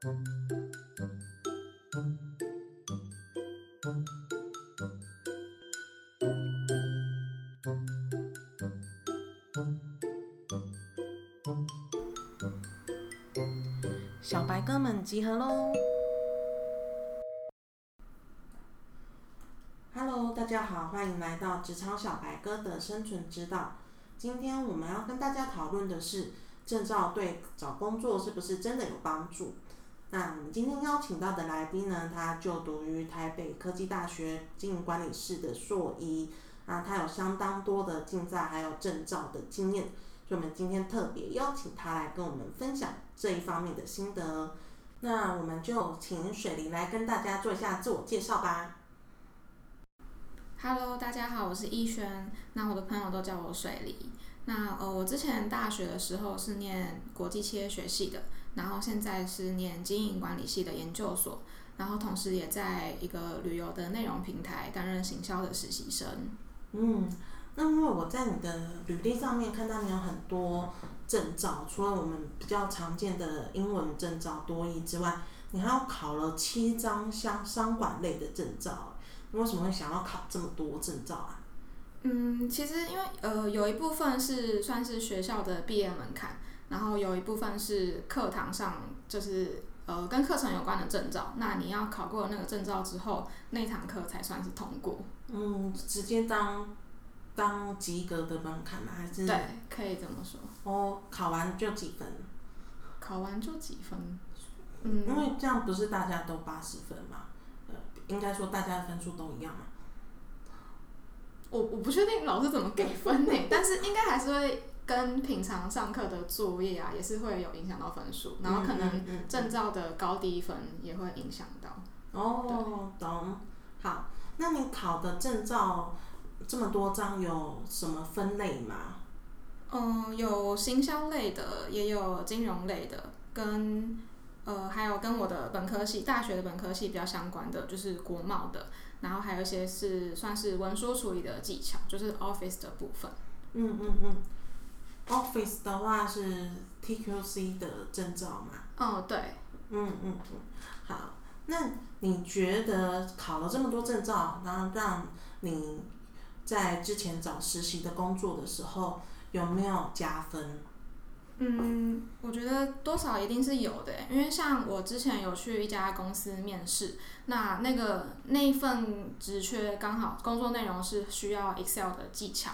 小白哥们集合喽！Hello，大家好，欢迎来到职场小白哥的生存之道。今天我们要跟大家讨论的是证照对找工作是不是真的有帮助？那我们今天邀请到的来宾呢，他就读于台北科技大学经营管理室的硕一，啊，他有相当多的竞赛还有证照的经验，所以我们今天特别邀请他来跟我们分享这一方面的心得。那我们就请水梨来跟大家做一下自我介绍吧。Hello，大家好，我是逸轩，那我的朋友都叫我水梨。那呃，我之前大学的时候是念国际企业学系的。然后现在是念经营管理系的研究所，然后同时也在一个旅游的内容平台担任行销的实习生。嗯，那因为我在你的履历上面看到你有很多证照，除了我们比较常见的英文证照多一之外，你还要考了七张相商管类的证照。你为什么会想要考这么多证照啊？嗯，其实因为呃有一部分是算是学校的毕业门槛。然后有一部分是课堂上，就是呃跟课程有关的证照。那你要考过那个证照之后，那堂课才算是通过。嗯，直接当当及格的门槛吗？还是？对，可以这么说。哦，考完就几分？考完就几分？嗯，因为这样不是大家都八十分嘛？呃，应该说大家的分数都一样嘛。我我不确定老师怎么给分呢，但是应该还是会。跟平常上课的作业啊，也是会有影响到分数，然后可能证照的高低分也会影响到。哦，懂。好，那你考的证照这么多张，有什么分类吗？嗯，有行销类的，也有金融类的，跟呃还有跟我的本科系大学的本科系比较相关的，就是国贸的，然后还有一些是算是文书处理的技巧，就是 Office 的部分。嗯嗯嗯。Office 的话是 TQC 的证照嘛？哦，对。嗯嗯嗯，好。那你觉得考了这么多证照，然后让你在之前找实习的工作的时候有没有加分？嗯，我觉得多少一定是有的，因为像我之前有去一家公司面试，那那个那一份职缺刚好工作内容是需要 Excel 的技巧。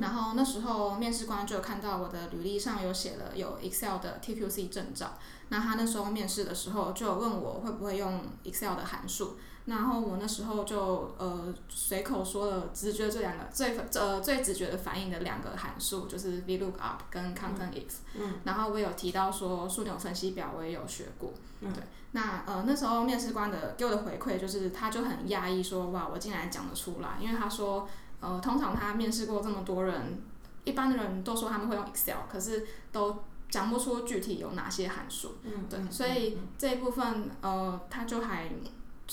然后那时候面试官就有看到我的履历上有写了有 Excel 的 TQC 证照，那他那时候面试的时候就问我会不会用 Excel 的函数，然后我那时候就呃随口说了直觉这两个最呃最直觉的反应的两个函数就是 VLOOKUP 跟 CONTENTIF，嗯，然后我有提到说枢纽分析表我也有学过，对，那呃那时候面试官的给我的回馈就是他就很讶异说哇我竟然讲得出来，因为他说。呃，通常他面试过这么多人，一般的人都说他们会用 Excel，可是都讲不出具体有哪些函数。嗯，对，所以这一部分呃，他就还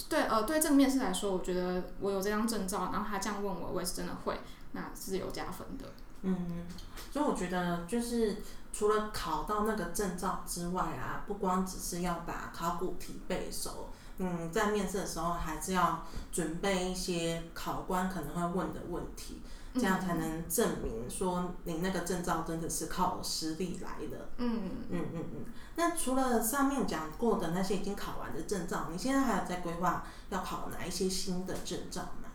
对呃对这个面试来说，我觉得我有这张证照，然后他这样问我，我也是真的会，那是有加分的。嗯，所以我觉得就是除了考到那个证照之外啊，不光只是要把考古题背熟。嗯，在面试的时候还是要准备一些考官可能会问的问题，这样才能证明说你那个证照真的是靠实力来的。嗯嗯嗯嗯。那除了上面讲过的那些已经考完的证照，你现在还有在规划要考哪一些新的证照吗？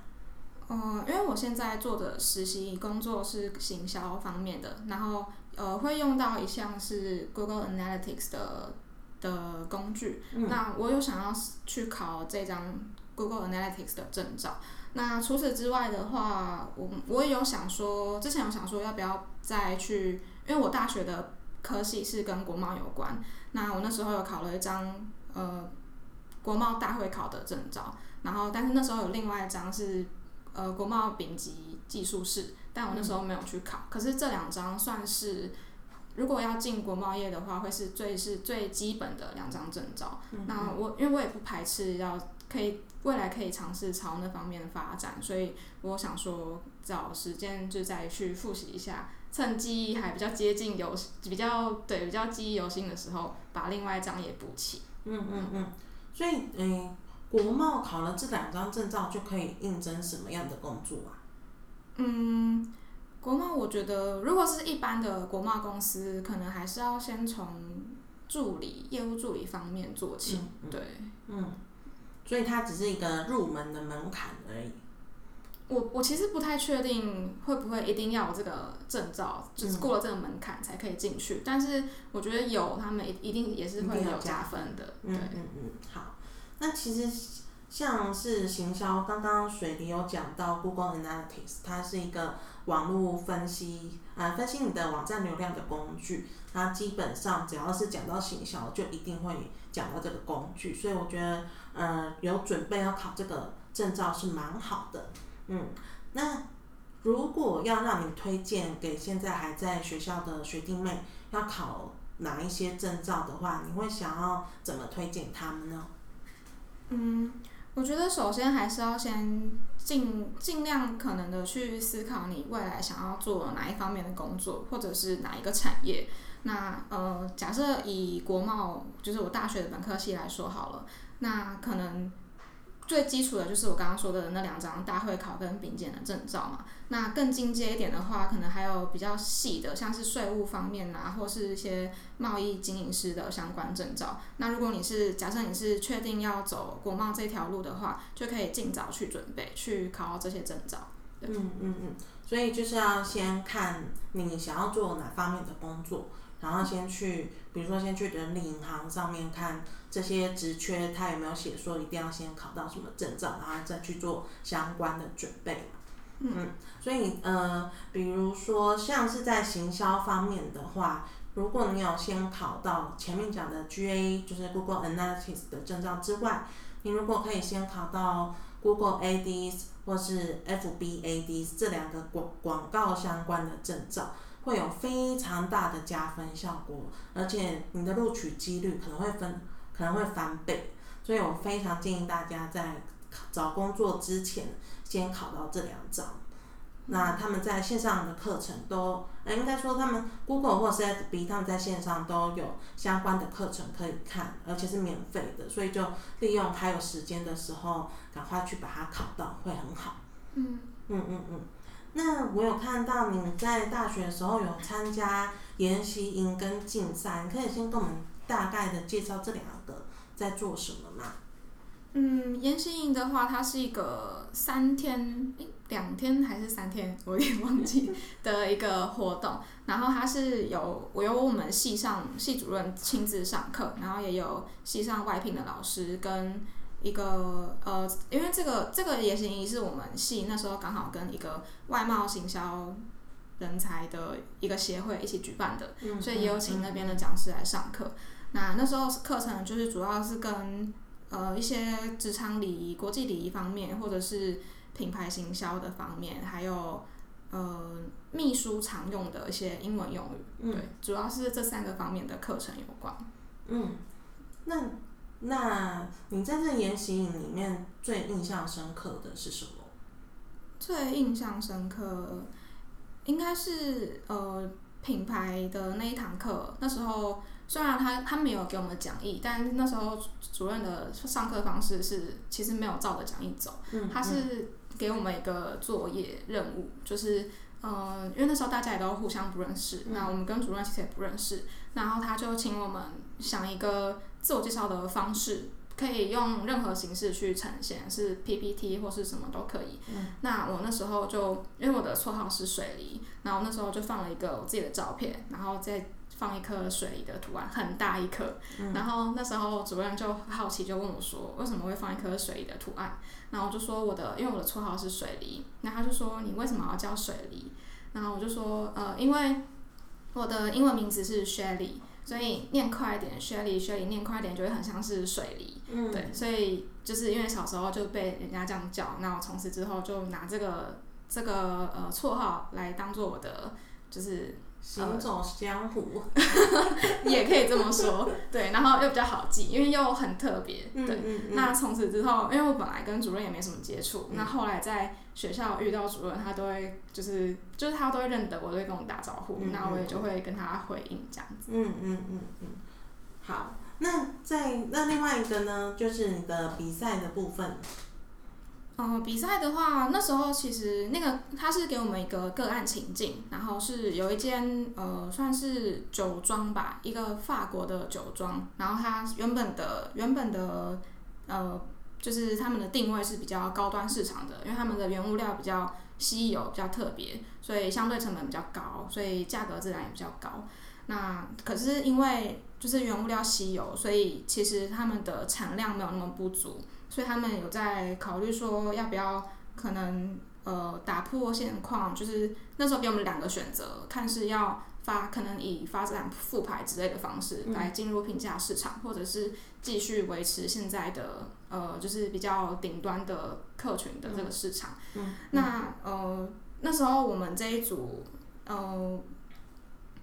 嗯，因为我现在做的实习工作是行销方面的，然后呃会用到一项是 Google Analytics 的。的工具，那我有想要去考这张 Google Analytics 的证照。那除此之外的话，我我也有想说，之前有想说要不要再去，因为我大学的科系是跟国贸有关。那我那时候有考了一张呃国贸大会考的证照，然后但是那时候有另外一张是呃国贸丙级技术士，但我那时候没有去考。可是这两张算是。如果要进国贸业的话，会是最是最基本的两张证照。那我因为我也不排斥要可以未来可以尝试朝那方面的发展，所以我想说找时间就再去复习一下，趁记忆还比较接近有比较对比较记忆犹新的时候，把另外一张也补齐。嗯嗯嗯，所以嗯，国贸考了这两张证照就可以应征什么样的工作啊？嗯，国贸我觉得如果是一般的国贸公司，可能还是要先从助理、业务助理方面做起。对，嗯，所以它只是一个入门的门槛而已。我我其实不太确定会不会一定要有这个证照，就是过了这个门槛才可以进去。但是我觉得有，他们一一定也是会有加分的。嗯嗯嗯，好。那其实像是行销，刚刚水里有讲到 Google Analytics，它是一个网络分析啊，分析你的网站流量的工具。它基本上只要是讲到行销，就一定会讲到这个工具。所以我觉得，呃，有准备要考这个证照是蛮好的。嗯，那如果要让你推荐给现在还在学校的学弟妹要考哪一些证照的话，你会想要怎么推荐他们呢？嗯，我觉得首先还是要先尽尽量可能的去思考你未来想要做哪一方面的工作，或者是哪一个产业。那呃，假设以国贸就是我大学的本科系来说好了，那可能。最基础的就是我刚刚说的那两张大会考跟丙检的证照嘛。那更进阶一点的话，可能还有比较细的，像是税务方面啊，或是一些贸易经营师的相关证照。那如果你是假设你是确定要走国贸这条路的话，就可以尽早去准备去考这些证照。嗯嗯嗯，所以就是要先看你想要做哪方面的工作。然后先去，比如说先去人力银行上面看这些职缺，他有没有写说一定要先考到什么证照，然后再去做相关的准备嗯，所以呃，比如说像是在行销方面的话，如果你有先考到前面讲的 GA，就是 Google Analytics 的证照之外，你如果可以先考到 Google Ads 或是 FB Ads 这两个广广告相关的证照。会有非常大的加分效果，而且你的录取几率可能会分，可能会翻倍，所以我非常建议大家在找工作之前先考到这两张。那他们在线上的课程都，呃，应该说他们 Google 或是 FB，他们在线上都有相关的课程可以看，而且是免费的，所以就利用还有时间的时候，赶快去把它考到，会很好。嗯嗯嗯嗯。那我有看到你在大学的时候有参加研习营跟竞赛，你可以先跟我们大概的介绍这两个在做什么吗？嗯，研习营的话，它是一个三天、两天还是三天，我有点忘记 的一个活动。然后它是有我由我们系上系主任亲自上课，然后也有系上外聘的老师跟。一个呃，因为这个这个也行仪是我们系那时候刚好跟一个外贸行销人才的一个协会一起举办的，所以也有请那边的讲师来上课。那那时候课程就是主要是跟呃一些职场礼仪、国际礼仪方面，或者是品牌行销的方面，还有呃秘书常用的一些英文用语，对，主要是这三个方面的课程有关。嗯，那。那你在这研习营里面最印象深刻的是什么？最印象深刻应该是呃品牌的那一堂课。那时候虽然他他没有给我们讲义，但那时候主任的上课方式是其实没有照着讲义走。嗯。他是给我们一个作业任务，就是嗯，因为那时候大家也都互相不认识，那我们跟主任其实也不认识，然后他就请我们想一个。自我介绍的方式可以用任何形式去呈现，是 PPT 或是什么都可以。那我那时候就因为我的绰号是水梨，然后那时候就放了一个我自己的照片，然后再放一颗水梨的图案，很大一颗。然后那时候主任就好奇就问我说，为什么会放一颗水梨的图案？然后我就说我的，因为我的绰号是水梨。那他就说你为什么要叫水梨？然后我就说呃，因为我的英文名字是 Shelly。所以念快一点，Shelly，Shelly 念快一点就会很像是水梨，对，所以就是因为小时候就被人家这样叫，那我从此之后就拿这个这个呃绰号来当做我的就是。行走江湖，也可以这么说，对，然后又比较好记，因为又很特别，对。那从此之后，因为我本来跟主任也没什么接触，那后来在学校遇到主任，他都会就是就是他都会认得我，都会跟我打招呼，那我也就会跟他回应这样子。嗯嗯嗯嗯，好，那在那另外一个呢，就是你的比赛的部分。呃，比赛的话，那时候其实那个他是给我们一个个案情境，然后是有一间呃算是酒庄吧，一个法国的酒庄，然后它原本的原本的呃就是他们的定位是比较高端市场的，因为他们的原物料比较稀有、比较特别，所以相对成本比较高，所以价格自然也比较高。那可是因为就是原物料稀有，所以其实他们的产量没有那么不足。所以他们有在考虑说，要不要可能呃打破现况，就是那时候给我们两个选择，看是要发可能以发展复牌之类的方式来进入平价市场，或者是继续维持现在的呃就是比较顶端的客群的这个市场。那呃那时候我们这一组呃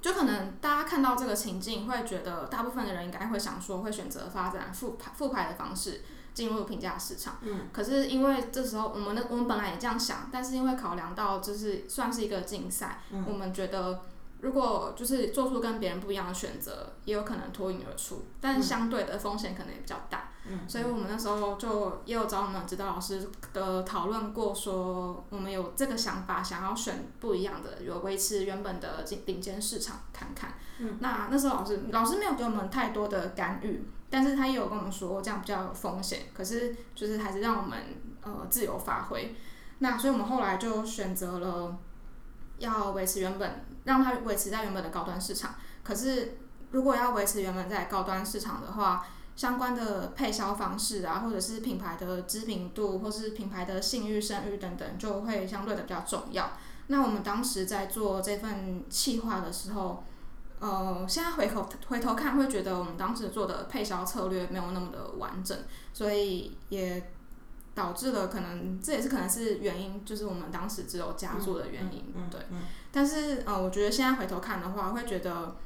就可能大家看到这个情境，会觉得大部分的人应该会想说，会选择发展复牌复牌的方式。进入平价市场，嗯，可是因为这时候我们的我们本来也这样想，但是因为考量到就是算是一个竞赛，我们觉得如果就是做出跟别人不一样的选择，也有可能脱颖而出，但相对的风险可能也比较大，嗯，所以我们那时候就也有找我们指导老师的讨论过，说我们有这个想法，想要选不一样的，有维持原本的顶顶尖市场看看，嗯，那那时候老师老师没有给我们太多的干预。但是他也有跟我们说，这样比较有风险。可是就是还是让我们呃自由发挥。那所以我们后来就选择了要维持原本，让它维持在原本的高端市场。可是如果要维持原本在高端市场的话，相关的配销方式啊，或者是品牌的知名度，或是品牌的信誉、声誉等等，就会相对的比较重要。那我们当时在做这份企划的时候。呃，现在回头回头看，会觉得我们当时做的配销策略没有那么的完整，所以也导致了可能这也是可能是原因，就是我们当时只有加注的原因，对。但是呃，我觉得现在回头看的话，会觉得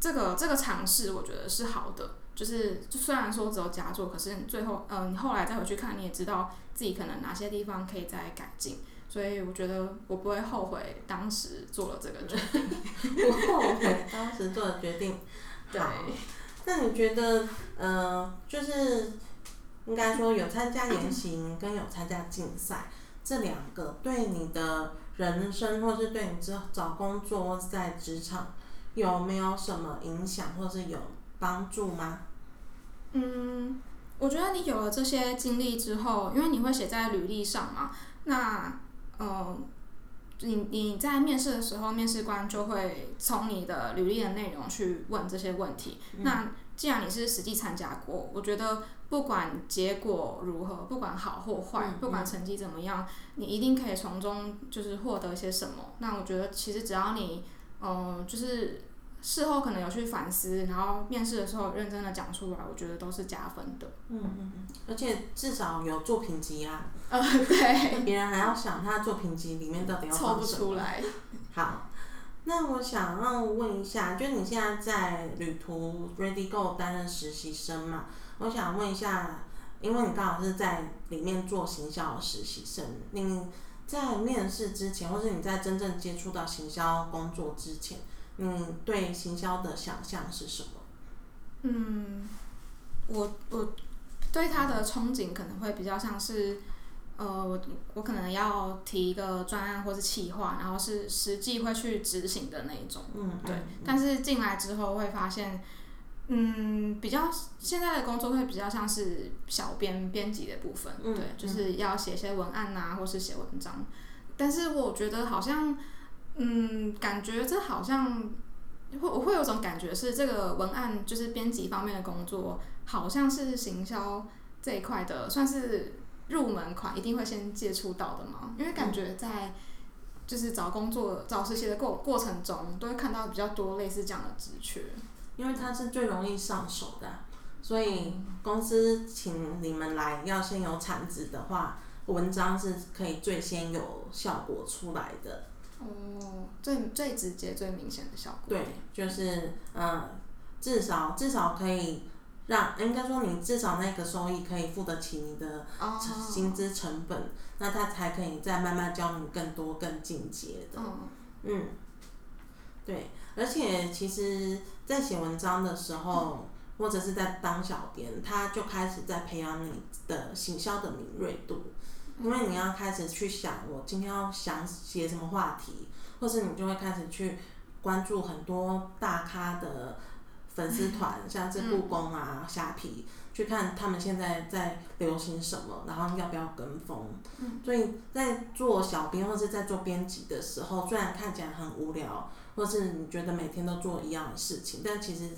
这个这个尝试，我觉得是好的。就是就虽然说只有加注，可是你最后嗯，你后来再回去看，你也知道自己可能哪些地方可以再改进。所以我觉得我不会后悔当时做了这个决定，不后悔当时做的决定。对，那你觉得，呃，就是应该说有参加研习跟有参加竞赛这两个，对你的人生或是对你之后找工作在职场有没有什么影响或是有帮助吗？嗯，我觉得你有了这些经历之后，因为你会写在履历上嘛，那。嗯，你你在面试的时候，面试官就会从你的履历的内容去问这些问题。那既然你是实际参加过，我觉得不管结果如何，不管好或坏，不管成绩怎么样，你一定可以从中就是获得一些什么。那我觉得其实只要你，嗯，就是。事后可能有去反思，然后面试的时候认真的讲出来，我觉得都是加分的。嗯嗯嗯，而且至少有作品集啦。呃，对。别人还要想他作品集里面到底要放什么。出来。好，那我想要问一下，就你现在在旅途 Ready Go 担任实习生嘛？我想问一下，因为你刚好是在里面做行销的实习生，你在面试之前，或是你在真正接触到行销工作之前。嗯，对行销的想象是什么？嗯，我我对他的憧憬可能会比较像是，呃，我我可能要提一个专案或是企划，然后是实际会去执行的那一种。嗯，对。但是进来之后会发现，嗯，比较现在的工作会比较像是小编编辑的部分，对，就是要写些文案呐，或是写文章。但是我觉得好像。嗯，感觉这好像会我会有种感觉是这个文案就是编辑方面的工作，好像是行销这一块的，算是入门款，一定会先接触到的嘛。因为感觉在就是找工作、找实习的过过程中，都会看到比较多类似这样的职缺，因为它是最容易上手的，所以公司请你们来要先有产值的话，文章是可以最先有效果出来的。哦，最最直接、最明显的效果。对，就是嗯，至少至少可以让，应该说你至少那个收益可以付得起你的薪资成本，那他才可以再慢慢教你更多、更进阶的。嗯，对，而且其实，在写文章的时候，或者是在当小编，他就开始在培养你的行销的敏锐度，因为你要开始去想，我今天要想写什么话题，或是你就会开始去关注很多大咖的粉丝团，像是故宫啊、虾皮。去看他们现在在流行什么，然后要不要跟风。所以在做小编或是在做编辑的时候，虽然看起来很无聊，或是你觉得每天都做一样的事情，但其实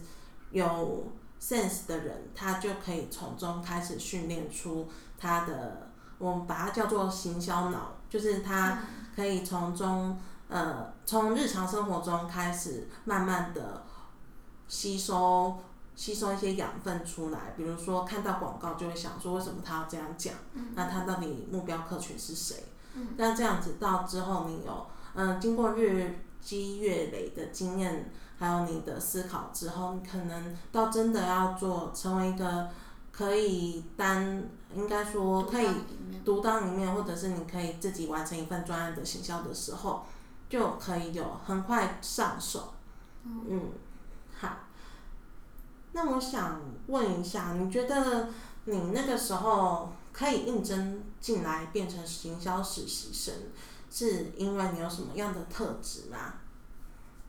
有 sense 的人，他就可以从中开始训练出他的，我们把它叫做行销脑，就是它可以从中呃，从日常生活中开始慢慢的吸收。吸收一些养分出来，比如说看到广告就会想说为什么他要这样讲，那他到底目标客群是谁？那这样子到之后你有嗯经过日积月累的经验，还有你的思考之后，你可能到真的要做成为一个可以单应该说可以独当一面，或者是你可以自己完成一份专案的行销的时候，就可以有很快上手。嗯，好。那我想问一下，你觉得你那个时候可以应征进来变成行销实习生，是因为你有什么样的特质吗？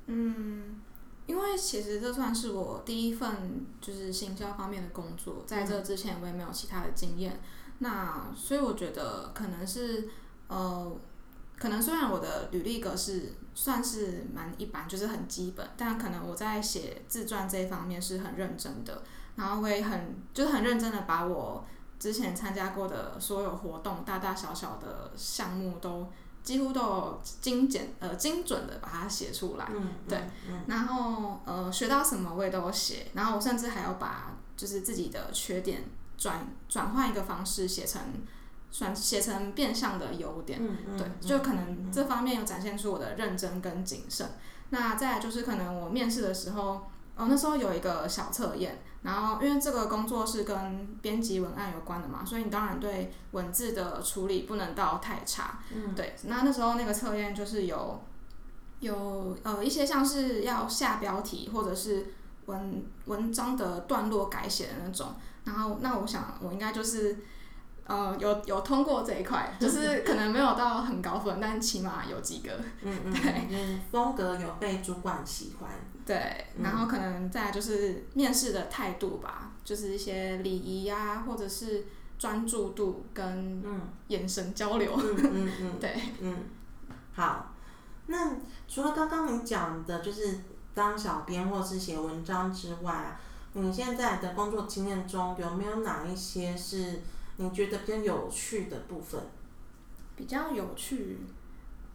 嗯，因为其实这算是我第一份就是行销方面的工作，在这之前我也没有其他的经验，那所以我觉得可能是呃。可能虽然我的履历格式算是蛮一般，就是很基本，但可能我在写自传这一方面是很认真的，然后会很就是很认真的把我之前参加过的所有活动，大大小小的项目都几乎都有精简呃精准的把它写出来，对，然后呃学到什么我也都有写，然后我甚至还要把就是自己的缺点转转换一个方式写成。算写成变相的优点，对，就可能这方面有展现出我的认真跟谨慎。那再来就是可能我面试的时候，哦，那时候有一个小测验，然后因为这个工作是跟编辑文案有关的嘛，所以你当然对文字的处理不能到太差，对。那那时候那个测验就是有有呃一些像是要下标题或者是文文章的段落改写的那种，然后那我想我应该就是。呃，有有通过这一块，就是 可能没有到很高分，但起码有几个。嗯 嗯。对，风格有被主管喜欢。对，然后可能再就是面试的态度吧，就是一些礼仪呀，或者是专注度跟眼神交流。嗯嗯嗯。对。嗯。好，那除了刚刚你讲的，就是当小编或是写文章之外，你现在的工作经验中有没有哪一些是？你觉得比较有趣的部分？比较有趣，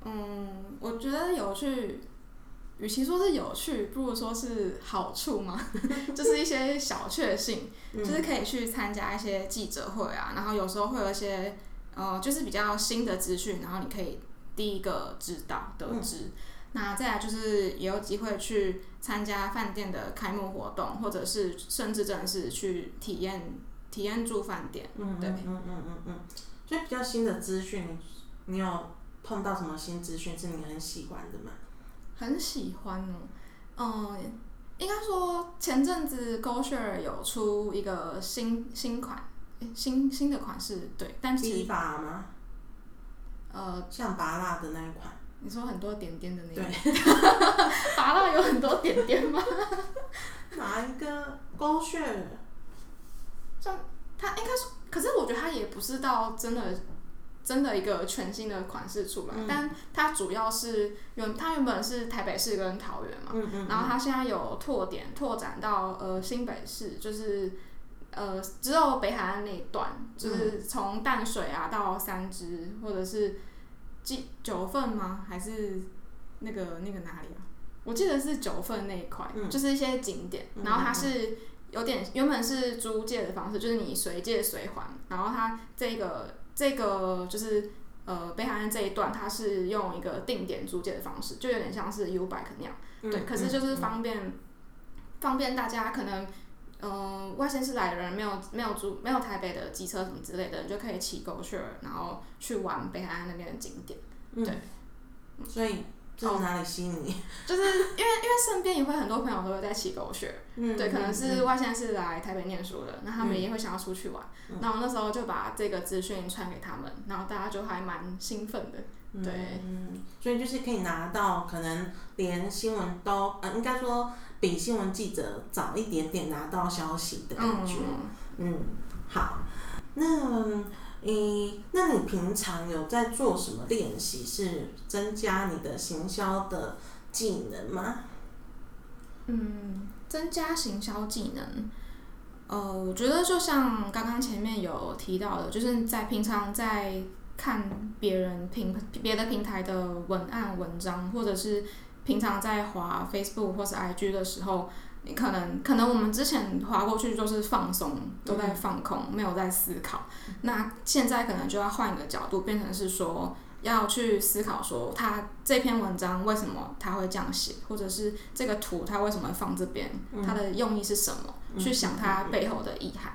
嗯，我觉得有趣，与其说是有趣，不如说是好处嘛，就是一些小确幸，就是可以去参加一些记者会啊，然后有时候会有一些呃，就是比较新的资讯，然后你可以第一个知道得知。那再来就是也有机会去参加饭店的开幕活动，或者是甚至真的是去体验。体验住饭店，嗯对，嗯嗯嗯嗯嗯，所以比较新的资讯，你有碰到什么新资讯是你很喜欢的吗？很喜欢哦，嗯，应该说前阵子 GoShare 有出一个新新款，新新的款式，对，但是。低拔吗？呃，像拔蜡的那一款。你说很多点点的那个。对。拔蜡有很多点点吗？哪一个 GoShare？像它应该是，可是我觉得它也不是到真的真的一个全新的款式出来，但它主要是原它原本是台北市跟桃园嘛，然后它现在有拓点拓展到呃新北市，就是呃只有北海岸那一段，就是从淡水啊到三支或者是九九份吗？还是那个那个哪里啊？我记得是九份那一块，就是一些景点，然后它是。有点原本是租借的方式，就是你随借随还。然后它这个这个就是呃北海岸这一段，它是用一个定点租借的方式，就有点像是 U bike 那样。对，可是就是方便方便大家可能嗯外县市来的人没有没有租没有台北的机车什么之类的，就可以骑 GoShare，然后去玩北海岸那边的景点。对，所以这是哪里吸引你？就是因为因为身边也会很多朋友都会在骑狗血，嗯，对，可能嗯是外县市来台北念书的，那他们嗯也会想要出去玩，嗯然后那时候就把这个资讯传给他们，然后大家就还蛮兴奋的。对嗯，所以就是可以拿到可能连新闻都呃，应该说比新闻记者早一点点拿到消息的感觉。嗯，好，那嗯，那你平常有在做什么练习，是增加你的行销的技能吗？嗯，增加行销技能。呃，我觉得就像刚刚前面有提到的，就是在平常在看别人平别的平台的文案文章，或者是平常在滑 Facebook 或是 IG 的时候，你可能可能我们之前划过去就是放松，都在放空，没有在思考。那现在可能就要换一个角度，变成是说要去思考说，他这篇文章为什么他会这样写，或者是这个图他为什么放这边，它的用意是什么，去想它背后的意涵。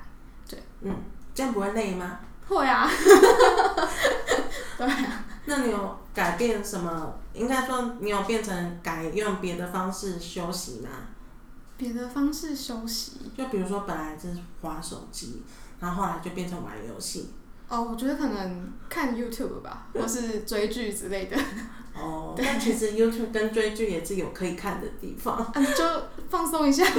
对，嗯这样不会累吗？会啊，对啊，那你有改变什么？应该说你有变成改用别的方式休息吗？别的方式休息。就比如说本来是滑手机，然后后来就变成玩游戏。哦，我觉得可能看 YouTube 吧，或是追剧之类的，哦，但其实 YouTube 跟追剧也是有可以看的地方。啊，就放松一下。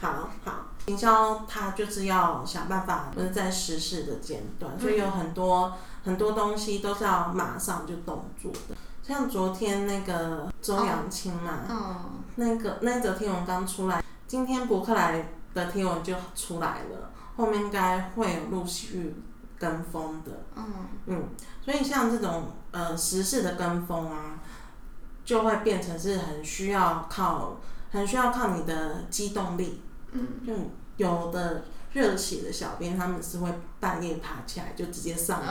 好好，营销它就是要想办法，不是在实事的阶段，所以有很多很多东西都是要马上就动作的。像昨天那个周扬青嘛，嗯，那个那则贴文刚出来，今天博客来的贴文就出来了，后面应该会有陆续跟风的。嗯，嗯，所以像这种呃时事的跟风啊，就会变成是很需要靠很需要靠你的机动力。嗯，就有的热血的小编，他们是会半夜爬起来就直接上。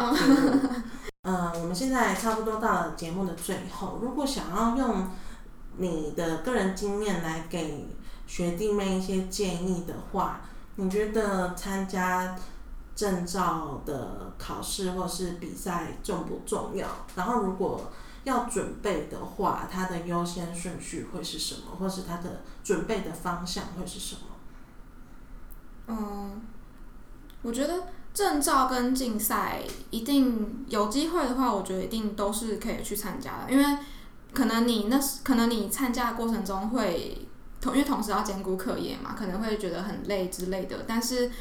呃，我们现在差不多到了节目的最后，如果想要用你的个人经验来给学弟妹一些建议的话，你觉得参加证照的考试或是比赛重不重要？然后如果要准备的话，它的优先顺序会是什么，或是它的准备的方向会是什么？嗯，我觉得证照跟竞赛一定有机会的话，我觉得一定都是可以去参加的，因为可能你那可能你参加的过程中会同因为同时要兼顾课业嘛，可能会觉得很累之类的，但是。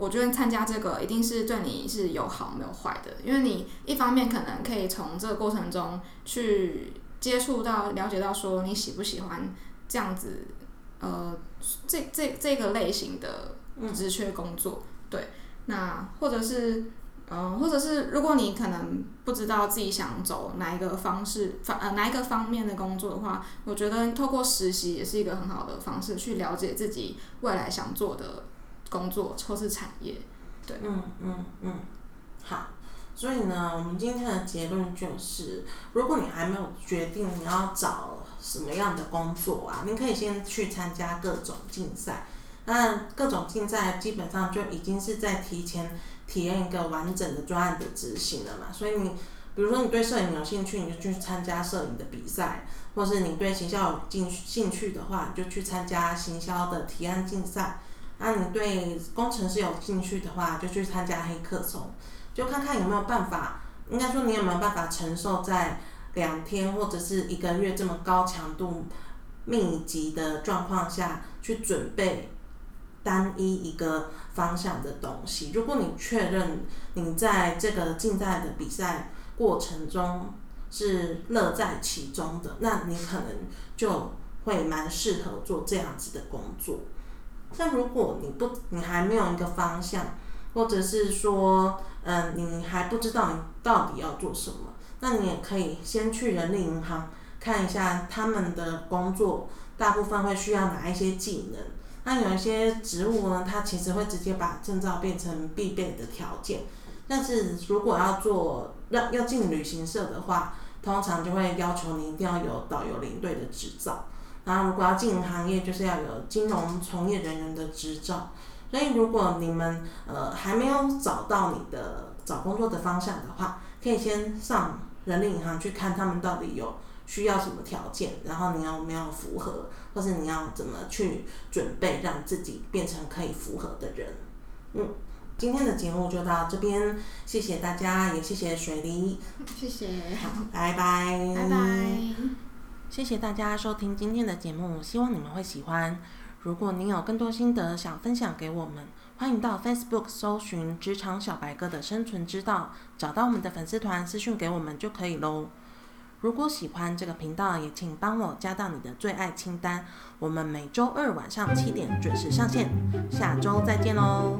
我觉得参加这个一定是对你是有好没有坏的，因为你一方面可能可以从这个过程中去接触到、了解到说你喜不喜欢这样子，呃，这这这个类型的职缺工作，对，那或者是，嗯、或者是如果你可能不知道自己想走哪一个方式方呃哪一个方面的工作的话，我觉得透过实习也是一个很好的方式去了解自己未来想做的工作或是产业。对嗯嗯嗯，好。所以呢，我们今天的结论就是，如果你还没有决定你要找什么样的工作啊，你可以先去参加各种竞赛。那各种竞赛基本上就已经是在提前体验一个完整的专案的执行了嘛。所以你，比如说你对摄影有兴趣，你就去参加摄影的比赛；或是你对行销有兴兴趣的话，你就去参加行销的提案竞赛。那你对工程师有兴趣的话，就去参加黑客松，就看看有没有办法，应该说你有没有办法承受在两天或者是一个月这么高强度、密集的状况下去准备单一一个方向的东西。如果你确认你在这个竞赛的比赛过程中是乐在其中的，那你可能就会蛮适合做这样子的工作。那如果你不，你还没有一个方向，或者是说，嗯，你还不知道你到底要做什么，那你也可以先去人力银行看一下他们的工作，大部分会需要哪一些技能。那有一些职务呢，它其实会直接把证照变成必备的条件。但是如果要做要要进旅行社的话，通常就会要求你一定要有导游领队的执照。然后如果要进行业，就是要有金融从业人员的执照。所以如果你们呃还没有找到你的找工作的方向的话，可以先上人力银行去看他们到底有需要什么条件，然后你有没有符合，或是你要怎么去准备，让自己变成可以符合的人。嗯，今天的节目就到这边，谢谢大家，也谢谢水梨，谢谢，好，拜拜，拜拜。谢谢大家收听今天的节目，希望你们会喜欢。如果您有更多心得想分享给我们，欢迎到 Facebook 搜寻“职场小白哥”的生存之道，找到我们的粉丝团私讯给我们就可以喽。如果喜欢这个频道，也请帮我加到你的最爱清单。我们每周二晚上七点准时上线，下周再见喽。